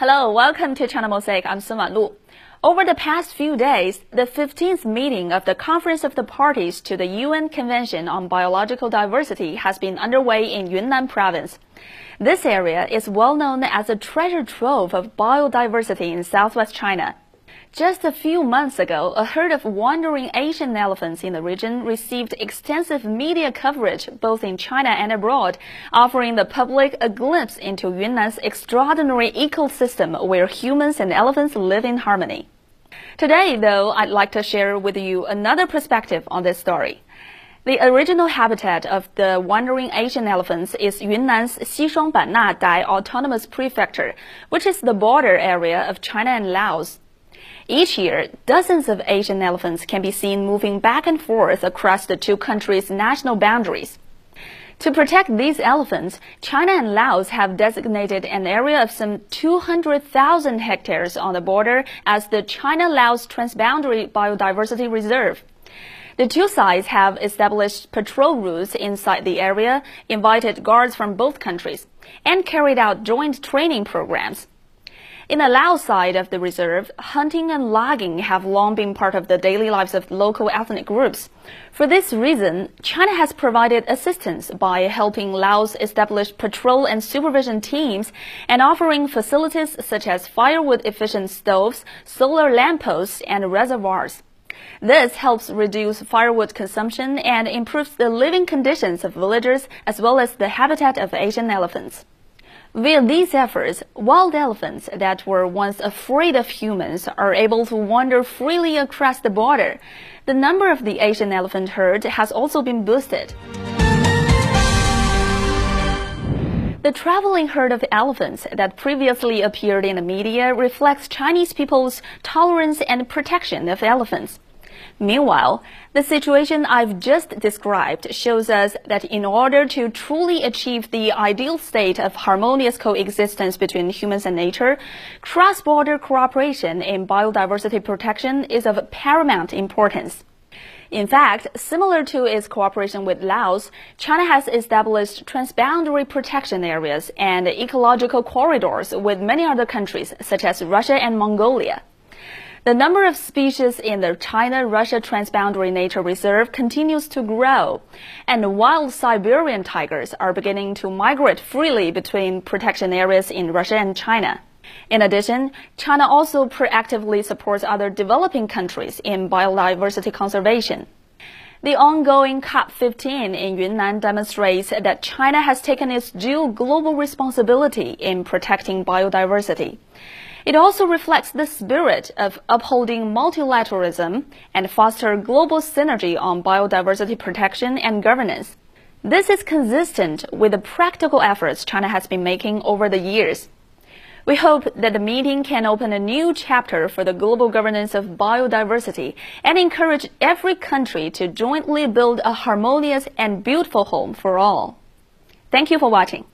Hello, welcome to China Mosaic. I'm Sun Wanlu. Over the past few days, the 15th meeting of the Conference of the Parties to the UN Convention on Biological Diversity has been underway in Yunnan Province. This area is well known as a treasure trove of biodiversity in southwest China. Just a few months ago, a herd of wandering Asian elephants in the region received extensive media coverage both in China and abroad, offering the public a glimpse into Yunnan's extraordinary ecosystem where humans and elephants live in harmony. Today, though, I'd like to share with you another perspective on this story. The original habitat of the wandering Asian elephants is Yunnan's Xishuangbanna Dai Autonomous Prefecture, which is the border area of China and Laos. Each year, dozens of Asian elephants can be seen moving back and forth across the two countries' national boundaries. To protect these elephants, China and Laos have designated an area of some 200,000 hectares on the border as the China-Laos Transboundary Biodiversity Reserve. The two sides have established patrol routes inside the area, invited guards from both countries, and carried out joint training programs. In the Laos side of the reserve, hunting and logging have long been part of the daily lives of local ethnic groups. For this reason, China has provided assistance by helping Laos establish patrol and supervision teams and offering facilities such as firewood efficient stoves, solar lampposts, and reservoirs. This helps reduce firewood consumption and improves the living conditions of villagers as well as the habitat of Asian elephants. Via these efforts, wild elephants that were once afraid of humans are able to wander freely across the border. The number of the Asian elephant herd has also been boosted. The traveling herd of elephants that previously appeared in the media reflects Chinese people's tolerance and protection of elephants. Meanwhile, the situation I've just described shows us that in order to truly achieve the ideal state of harmonious coexistence between humans and nature, cross-border cooperation in biodiversity protection is of paramount importance. In fact, similar to its cooperation with Laos, China has established transboundary protection areas and ecological corridors with many other countries, such as Russia and Mongolia. The number of species in the China-Russia Transboundary Nature Reserve continues to grow, and wild Siberian tigers are beginning to migrate freely between protection areas in Russia and China. In addition, China also proactively supports other developing countries in biodiversity conservation. The ongoing COP15 in Yunnan demonstrates that China has taken its due global responsibility in protecting biodiversity. It also reflects the spirit of upholding multilateralism and foster global synergy on biodiversity protection and governance. This is consistent with the practical efforts China has been making over the years. We hope that the meeting can open a new chapter for the global governance of biodiversity and encourage every country to jointly build a harmonious and beautiful home for all. Thank you for watching.